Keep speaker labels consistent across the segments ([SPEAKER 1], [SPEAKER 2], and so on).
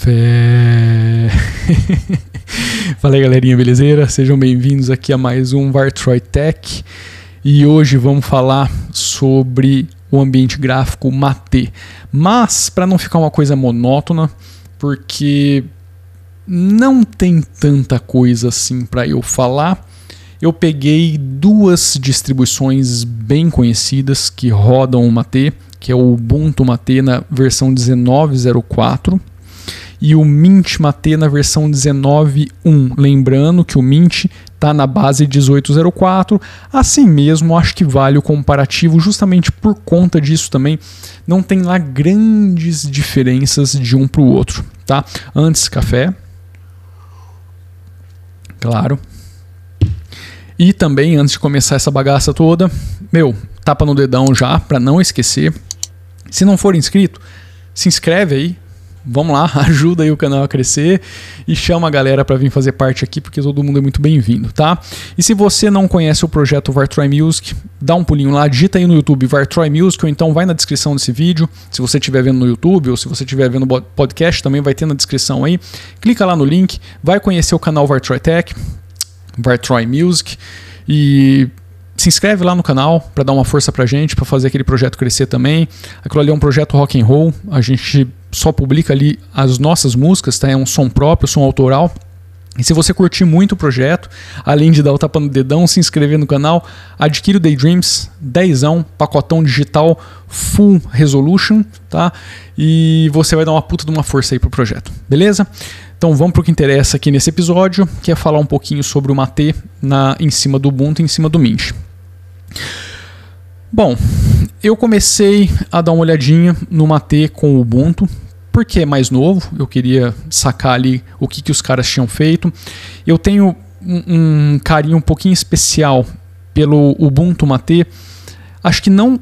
[SPEAKER 1] Café. Fala aí, galerinha, belezeira? Sejam bem-vindos aqui a mais um Vartroy Tech. E hoje vamos falar sobre o ambiente gráfico Mate. Mas para não ficar uma coisa monótona, porque não tem tanta coisa assim para eu falar, eu peguei duas distribuições bem conhecidas que rodam o Mate que é o Ubuntu Mate na versão 19.04 e o Mint Mate na versão 19.1. Lembrando que o Mint está na base 18.04. Assim mesmo, acho que vale o comparativo justamente por conta disso também. Não tem lá grandes diferenças de um para o outro, tá? Antes, café. Claro. E também, antes de começar essa bagaça toda, meu, tapa no dedão já, para não esquecer. Se não for inscrito, se inscreve aí. Vamos lá, ajuda aí o canal a crescer e chama a galera para vir fazer parte aqui, porque todo mundo é muito bem-vindo, tá? E se você não conhece o projeto Vartroy Music, dá um pulinho lá, digita aí no YouTube Vartroy Music, ou então vai na descrição desse vídeo, se você estiver vendo no YouTube ou se você estiver vendo podcast, também vai ter na descrição aí. Clica lá no link, vai conhecer o canal Vartroy Tech, Vartroy Music e se inscreve lá no canal para dar uma força pra gente, para fazer aquele projeto crescer também. Aquilo ali é um projeto rock and roll, a gente só publica ali as nossas músicas, tá? É um som próprio, som autoral. E se você curtir muito o projeto, além de dar o tapa no dedão, se inscrever no canal, adquire o Daydreams 10, pacotão digital full resolution, tá? E você vai dar uma puta de uma força aí pro projeto, beleza? Então vamos para o que interessa aqui nesse episódio, que é falar um pouquinho sobre o Mate na, em cima do Ubuntu, em cima do Mint. Bom, eu comecei a dar uma olhadinha no Mate com o Ubuntu, porque é mais novo, eu queria sacar ali o que, que os caras tinham feito. Eu tenho um, um carinho um pouquinho especial pelo Ubuntu Mate, acho que não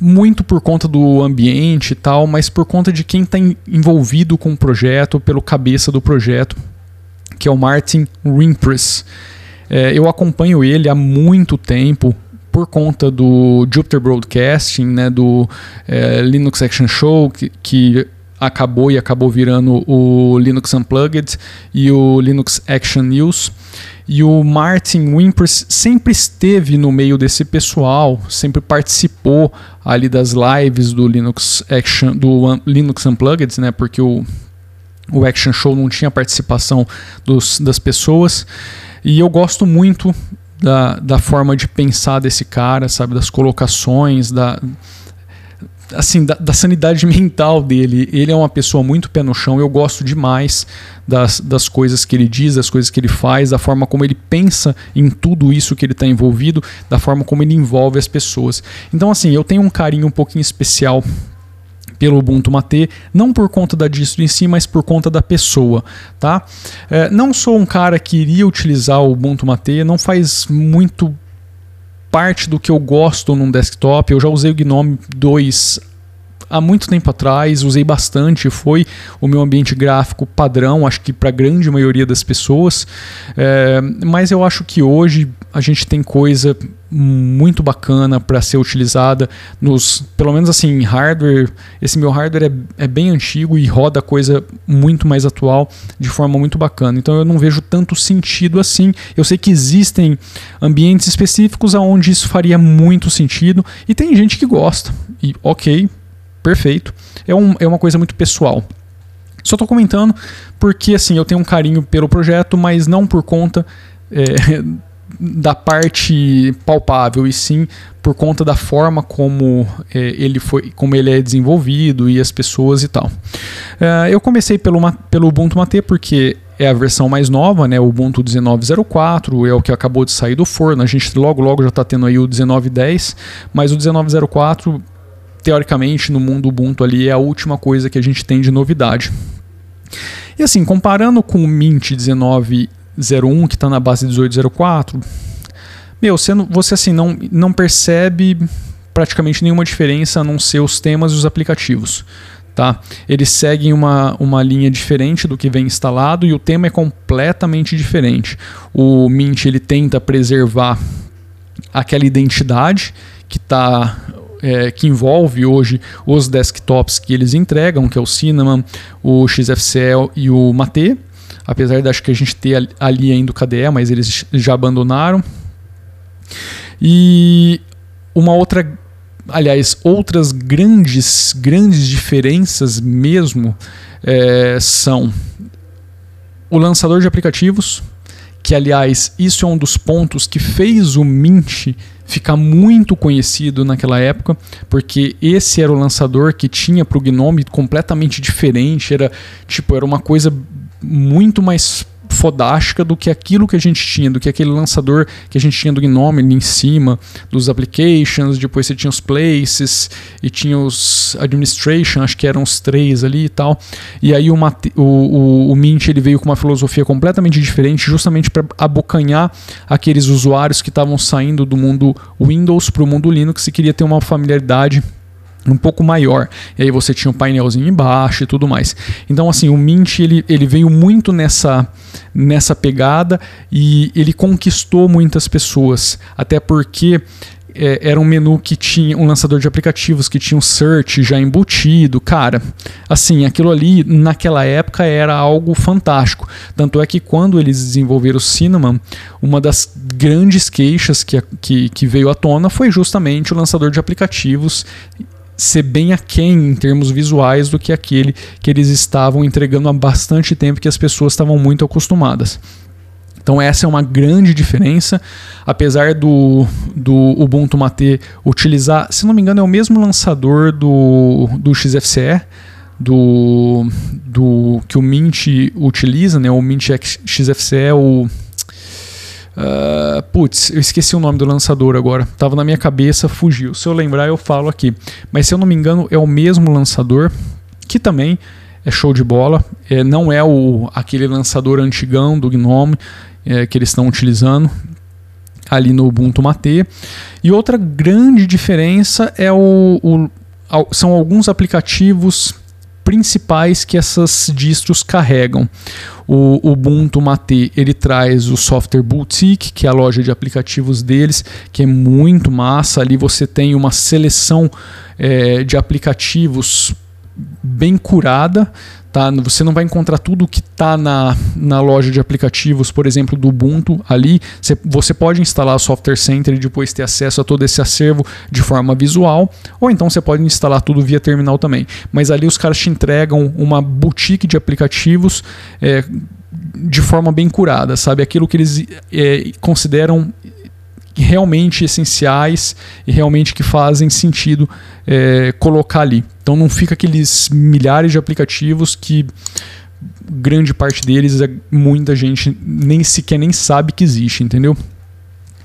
[SPEAKER 1] muito por conta do ambiente e tal, mas por conta de quem está envolvido com o projeto, pelo cabeça do projeto, que é o Martin Rimpress. É, eu acompanho ele há muito tempo, por conta do Jupyter Broadcasting, né, do é, Linux Action Show, que, que acabou e acabou virando o Linux Unplugged e o Linux Action News. E o Martin Wimpers sempre esteve no meio desse pessoal, sempre participou ali das lives do Linux Action, do Linux Unplugged, né? Porque o, o Action Show não tinha participação dos, das pessoas. E eu gosto muito da, da forma de pensar desse cara, sabe? Das colocações, da, assim, da, da, sanidade mental dele. Ele é uma pessoa muito pé no chão. Eu gosto demais das, das coisas que ele diz, das coisas que ele faz, da forma como ele pensa em tudo isso que ele está envolvido, da forma como ele envolve as pessoas. Então, assim, eu tenho um carinho um pouquinho especial pelo Ubuntu Mate, não por conta da distro em si, mas por conta da pessoa, tá? É, não sou um cara que iria utilizar o Ubuntu Mate, não faz muito parte do que eu gosto num desktop. Eu já usei o GNOME 2 há muito tempo atrás, usei bastante, foi o meu ambiente gráfico padrão, acho que para a grande maioria das pessoas, é, mas eu acho que hoje a gente tem coisa muito bacana para ser utilizada nos, pelo menos assim, hardware. Esse meu hardware é, é bem antigo e roda coisa muito mais atual de forma muito bacana. Então eu não vejo tanto sentido assim. Eu sei que existem ambientes específicos aonde isso faria muito sentido e tem gente que gosta. E ok, perfeito. É, um, é uma coisa muito pessoal. Só estou comentando porque assim eu tenho um carinho pelo projeto, mas não por conta é, da parte palpável e sim por conta da forma como é, ele foi, como ele é desenvolvido e as pessoas e tal. É, eu comecei pelo, pelo Ubuntu Mate porque é a versão mais nova, né? O Ubuntu 19.04 é o que acabou de sair do forno. A gente logo logo já está tendo aí o 19.10, mas o 19.04 teoricamente no mundo Ubuntu ali é a última coisa que a gente tem de novidade. E assim, comparando com o Mint 19 01 que está na base 1804, meu, você, você assim não, não percebe praticamente nenhuma diferença a não ser os temas e os aplicativos. Tá? Eles seguem uma, uma linha diferente do que vem instalado e o tema é completamente diferente. O Mint ele tenta preservar aquela identidade que está é, que envolve hoje os desktops que eles entregam, que é o Cinnamon, o XFCE e o Mate. Apesar de acho que a gente ter ali ainda o KDE, mas eles já abandonaram. E uma outra, aliás, outras grandes, grandes diferenças mesmo é, são o lançador de aplicativos, que aliás, isso é um dos pontos que fez o Mint ficar muito conhecido naquela época, porque esse era o lançador que tinha para o Gnome completamente diferente, era tipo, era uma coisa muito mais fodástica do que aquilo que a gente tinha, do que aquele lançador que a gente tinha do Gnome ali em cima, dos applications, depois você tinha os places e tinha os administration, acho que eram os três ali e tal. E aí o, o, o, o Mint ele veio com uma filosofia completamente diferente, justamente para abocanhar aqueles usuários que estavam saindo do mundo Windows para o mundo Linux e queria ter uma familiaridade um pouco maior. E aí você tinha um painelzinho embaixo e tudo mais. Então assim, o Mint ele, ele veio muito nessa nessa pegada e ele conquistou muitas pessoas, até porque é, era um menu que tinha um lançador de aplicativos que tinha um search já embutido. Cara, assim, aquilo ali naquela época era algo fantástico. Tanto é que quando eles desenvolveram o Cinnamon, uma das grandes queixas que, que, que veio à tona foi justamente o lançador de aplicativos ser bem aquém em termos visuais do que aquele que eles estavam entregando há bastante tempo que as pessoas estavam muito acostumadas. Então essa é uma grande diferença, apesar do, do Ubuntu Mate utilizar, se não me engano, é o mesmo lançador do, do XFCE, do, do que o Mint utiliza, né? O Mint XFCE, é o Uh, putz, eu esqueci o nome do lançador agora. Tava na minha cabeça, fugiu. Se eu lembrar, eu falo aqui. Mas se eu não me engano, é o mesmo lançador que também é show de bola. É, não é o aquele lançador antigão do Gnome é, que eles estão utilizando ali no Ubuntu Mate. E outra grande diferença é o, o são alguns aplicativos principais que essas distros carregam. O Ubuntu Mate ele traz o Software Boutique, que é a loja de aplicativos deles, que é muito massa. Ali você tem uma seleção é, de aplicativos bem curada. Tá? Você não vai encontrar tudo que está na, na loja de aplicativos, por exemplo, do Ubuntu ali. Você, você pode instalar o Software Center e depois ter acesso a todo esse acervo de forma visual, ou então você pode instalar tudo via terminal também. Mas ali os caras te entregam uma boutique de aplicativos é, de forma bem curada, sabe? Aquilo que eles é, consideram realmente essenciais e realmente que fazem sentido é, colocar ali. Então não fica aqueles milhares de aplicativos que grande parte deles é, muita gente nem sequer nem sabe que existe, entendeu?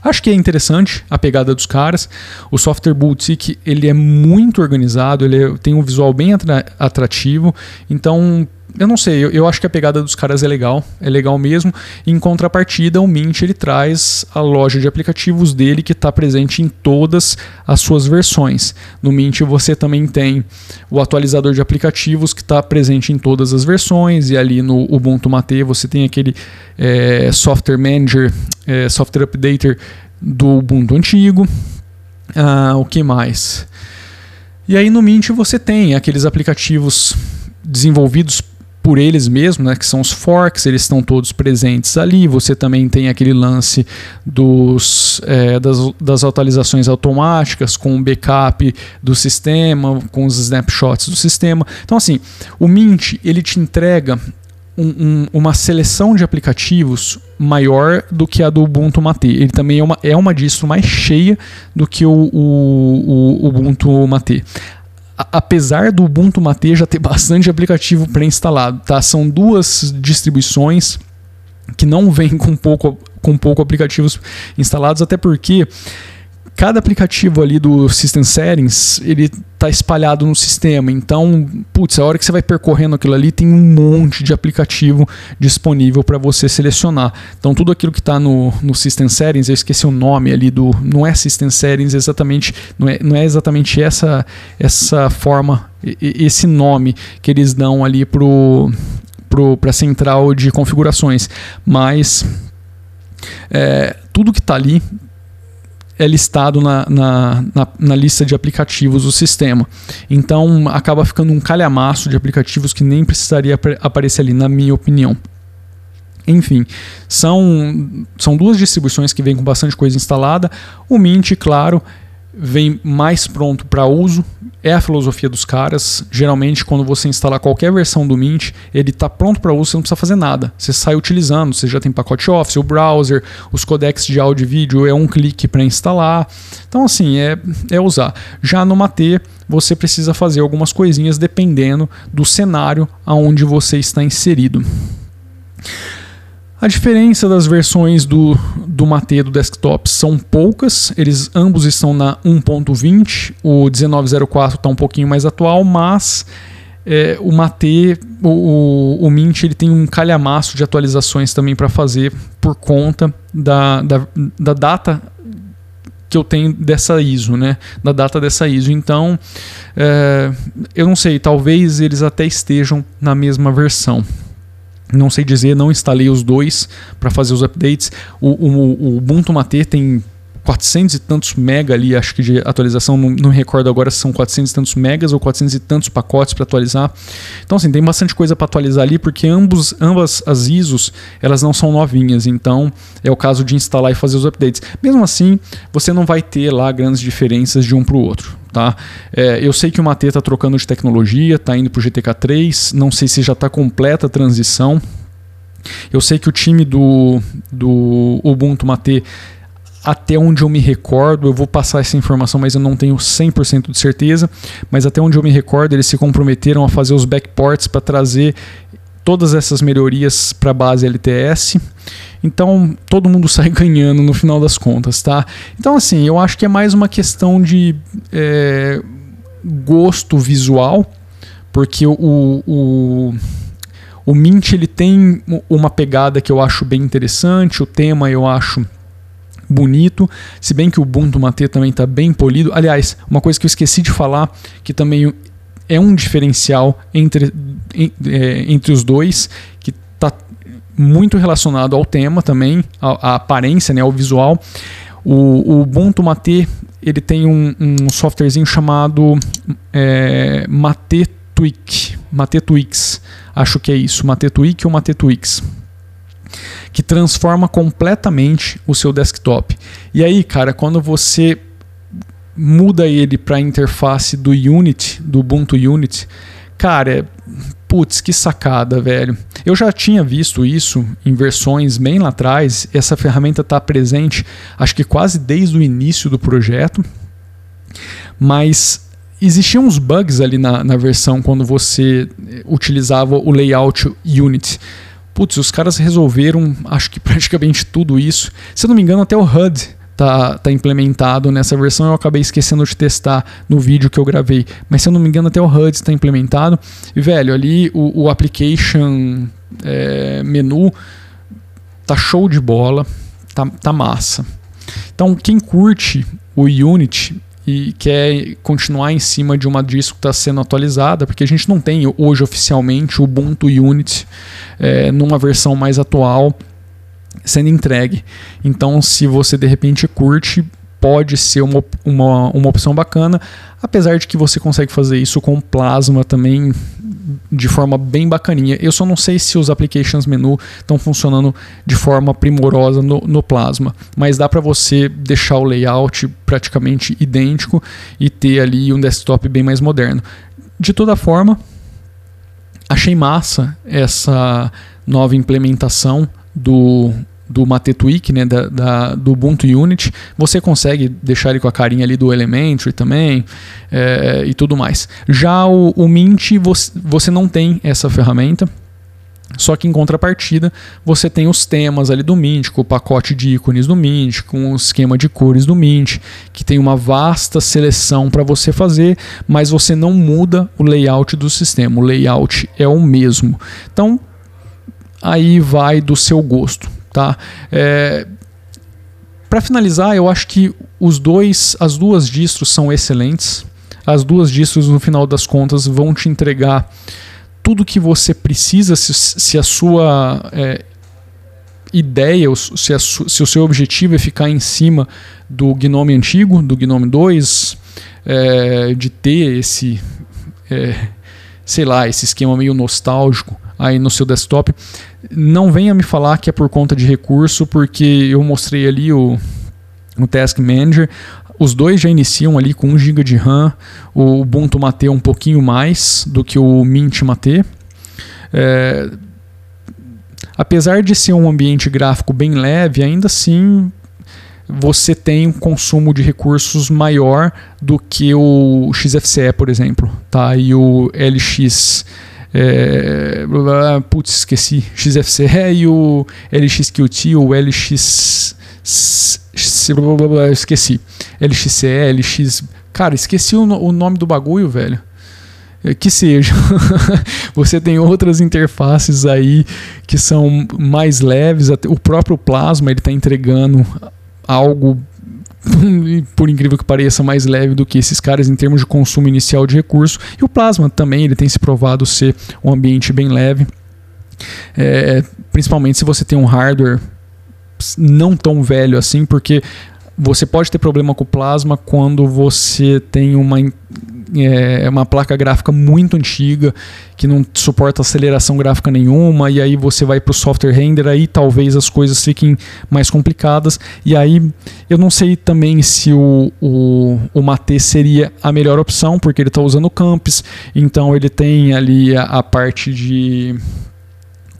[SPEAKER 1] Acho que é interessante a pegada dos caras. O software boutique ele é muito organizado, ele é, tem um visual bem atrativo. Então eu não sei, eu, eu, acho que a pegada dos caras é legal, é legal mesmo. Em contrapartida, o Mint ele traz a loja de aplicativos dele que está presente em todas as suas versões. No Mint você também tem o atualizador de aplicativos que está presente em todas as versões e ali no Ubuntu Mate você tem aquele é, software manager, é, software updater do Ubuntu antigo. Ah, o que mais? E aí no Mint você tem aqueles aplicativos desenvolvidos por eles mesmos, né, que são os forks, eles estão todos presentes ali. Você também tem aquele lance dos, é, das, das atualizações automáticas com o backup do sistema, com os snapshots do sistema. Então, assim, o Mint ele te entrega um, um, uma seleção de aplicativos maior do que a do Ubuntu Mate. Ele também é uma, é uma distro mais cheia do que o, o, o Ubuntu Mate apesar do Ubuntu Mate já ter bastante aplicativo pré-instalado, tá? São duas distribuições que não vêm com pouco, com pouco aplicativos instalados, até porque cada aplicativo ali do System Settings, ele tá espalhado no sistema. Então, putz, a hora que você vai percorrendo aquilo ali, tem um monte de aplicativo disponível para você selecionar. Então, tudo aquilo que está no, no System Settings, eu esqueci o nome ali do, não é System Settings exatamente, não é, não é exatamente essa essa forma, esse nome que eles dão ali pro para a central de configurações, mas é, tudo que está ali é listado na, na, na, na, lista de aplicativos do sistema. Então acaba ficando um calhamaço de aplicativos que nem precisaria aparecer ali, na minha opinião. Enfim, são, são duas distribuições que vêm com bastante coisa instalada. O Mint, claro, vem mais pronto para uso. É a filosofia dos caras. Geralmente, quando você instalar qualquer versão do Mint, ele está pronto para uso, você não precisa fazer nada. Você sai utilizando, você já tem pacote Office, o browser, os codecs de áudio e vídeo, é um clique para instalar. Então, assim, é, é usar. Já no Mate, você precisa fazer algumas coisinhas dependendo do cenário aonde você está inserido. A diferença das versões do, do Mate do desktop são poucas, eles ambos estão na 1.20, o 1904 está um pouquinho mais atual, mas é, o Mate, o, o, o, Mint, ele tem um calhamaço de atualizações também para fazer por conta da, da, da data que eu tenho dessa ISO, né? Da data dessa ISO. Então, é, eu não sei, talvez eles até estejam na mesma versão. Não sei dizer, não instalei os dois para fazer os updates. O, o, o Ubuntu Mate tem 400 e tantos mega ali, acho que de atualização, não, não recordo agora se são 400 e tantos megas ou 400 e tantos pacotes para atualizar. Então, assim, tem bastante coisa para atualizar ali, porque ambos, ambas as ISOs, elas não são novinhas, então é o caso de instalar e fazer os updates. Mesmo assim, você não vai ter lá grandes diferenças de um para o outro. Tá? É, eu sei que o Mate está trocando de tecnologia, está indo para o GTK3, não sei se já está completa a transição. Eu sei que o time do, do Ubuntu Mate até onde eu me recordo, eu vou passar essa informação, mas eu não tenho 100% de certeza, mas até onde eu me recordo, eles se comprometeram a fazer os backports para trazer todas essas melhorias para a base LTS. Então, todo mundo sai ganhando no final das contas, tá? Então, assim, eu acho que é mais uma questão de é, gosto visual, porque o, o, o Mint ele tem uma pegada que eu acho bem interessante, o tema eu acho bonito, se bem que o Ubuntu Mate também está bem polido. Aliás, uma coisa que eu esqueci de falar, que também é um diferencial entre, é, entre os dois, que está muito relacionado ao tema também, à, aparência, né, ao visual. O, o Ubuntu Mate ele tem um, um softwarezinho chamado é, Mate Tweak, Mate Tweaks, acho que é isso, Mate Tweak ou Mate Tweaks que transforma completamente o seu desktop. E aí, cara, quando você muda ele para a interface do Unity, do Ubuntu Unity, cara, putz, que sacada, velho. Eu já tinha visto isso em versões bem lá atrás. Essa ferramenta está presente, acho que quase desde o início do projeto, mas existiam uns bugs ali na, na versão quando você utilizava o layout Unity. Putz, os caras resolveram, acho que praticamente tudo isso. Se eu não me engano, até o HUD tá, tá implementado nessa versão. Eu acabei esquecendo de testar no vídeo que eu gravei. Mas se eu não me engano, até o HUD está implementado. E, velho, ali o, o application é, menu tá show de bola, tá, tá massa. Então, quem curte o Unity e quer continuar em cima de uma disco que está sendo atualizada, porque a gente não tem hoje oficialmente o Ubuntu Unity é, numa versão mais atual sendo entregue. Então, se você de repente curte, pode ser uma, uma, uma opção bacana, apesar de que você consegue fazer isso com Plasma também de forma bem bacaninha. Eu só não sei se os applications menu estão funcionando de forma primorosa no, no Plasma, mas dá para você deixar o layout praticamente idêntico e ter ali um desktop bem mais moderno. De toda forma, achei massa essa nova implementação do do Matetweak, né, da, da, do Ubuntu Unity, você consegue deixar ele com a carinha ali do Elementary também é, e tudo mais. Já o, o Mint, você, você não tem essa ferramenta, só que em contrapartida, você tem os temas ali do Mint, com o pacote de ícones do Mint, com o esquema de cores do Mint, que tem uma vasta seleção para você fazer, mas você não muda o layout do sistema. O layout é o mesmo. Então, aí vai do seu gosto. Tá? É, Para finalizar, eu acho que os dois, as duas distros são excelentes. As duas distros, no final das contas, vão te entregar tudo que você precisa se, se a sua é, ideia, se, a, se, o seu objetivo é ficar em cima do Gnome antigo, do Gnome 2, é, de ter esse, é, sei lá, esse esquema meio nostálgico aí no seu desktop, não venha me falar que é por conta de recurso, porque eu mostrei ali o, o Task Manager, os dois já iniciam ali com 1 GB de RAM, o Ubuntu Mate um pouquinho mais do que o Mint Mate. É, apesar de ser um ambiente gráfico bem leve, ainda assim você tem um consumo de recursos maior do que o XFCE, por exemplo, tá? E o LX é, putz, esqueci. XFCE e o LXQT, o LX esqueci. LXCE, LX. Cara, esqueci o, o nome do bagulho, velho. É, que seja. Você tem outras interfaces aí que são mais leves. O próprio Plasma ele está entregando algo por incrível que pareça, mais leve do que esses caras em termos de consumo inicial de recurso. E o Plasma também ele tem se provado ser um ambiente bem leve, é, principalmente se você tem um hardware não tão velho assim, porque você pode ter problema com o plasma quando você tem uma, é, uma placa gráfica muito antiga que não suporta aceleração gráfica nenhuma e aí você vai para o software render aí talvez as coisas fiquem mais complicadas e aí eu não sei também se o, o, o Mate seria a melhor opção porque ele está usando o Campus então ele tem ali a, a parte de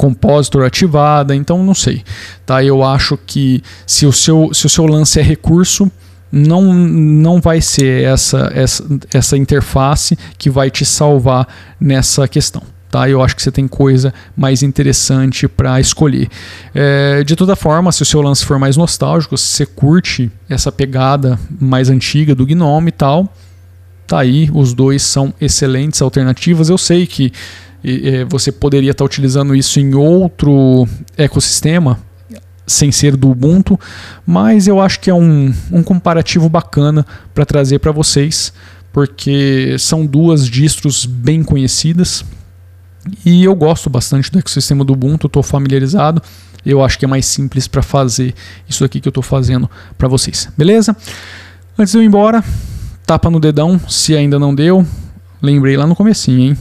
[SPEAKER 1] compositor ativada, então não sei. Tá? Eu acho que se o seu, se o seu lance é recurso, não, não vai ser essa, essa, essa interface que vai te salvar nessa questão. Tá? Eu acho que você tem coisa mais interessante para escolher. É, de toda forma, se o seu lance for mais nostálgico, se você curte essa pegada mais antiga do Gnome e tal, tá aí, os dois são excelentes alternativas. Eu sei que e, você poderia estar utilizando isso em outro ecossistema sem ser do Ubuntu, mas eu acho que é um, um comparativo bacana para trazer para vocês, porque são duas distros bem conhecidas e eu gosto bastante do ecossistema do Ubuntu, estou familiarizado. Eu acho que é mais simples para fazer isso aqui que eu estou fazendo para vocês, beleza? Antes de eu ir embora, tapa no dedão se ainda não deu. Lembrei lá no comecinho, hein?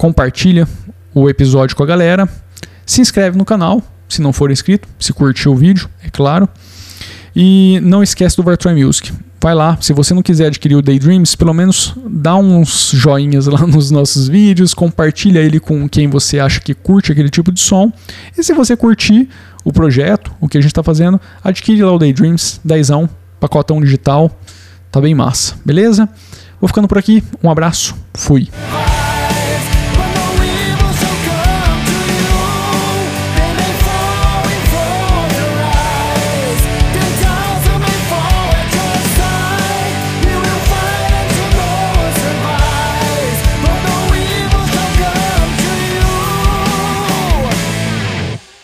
[SPEAKER 1] compartilha o episódio com a galera, se inscreve no canal, se não for inscrito, se curtiu o vídeo, é claro. E não esquece do Virtual Music. Vai lá, se você não quiser adquirir o Daydreams, pelo menos dá uns joinhas lá nos nossos vídeos, compartilha ele com quem você acha que curte aquele tipo de som. E se você curtir o projeto, o que a gente está fazendo, adquire lá o Daydreams, 10, pacotão digital, tá bem massa, beleza? Vou ficando por aqui, um abraço, fui.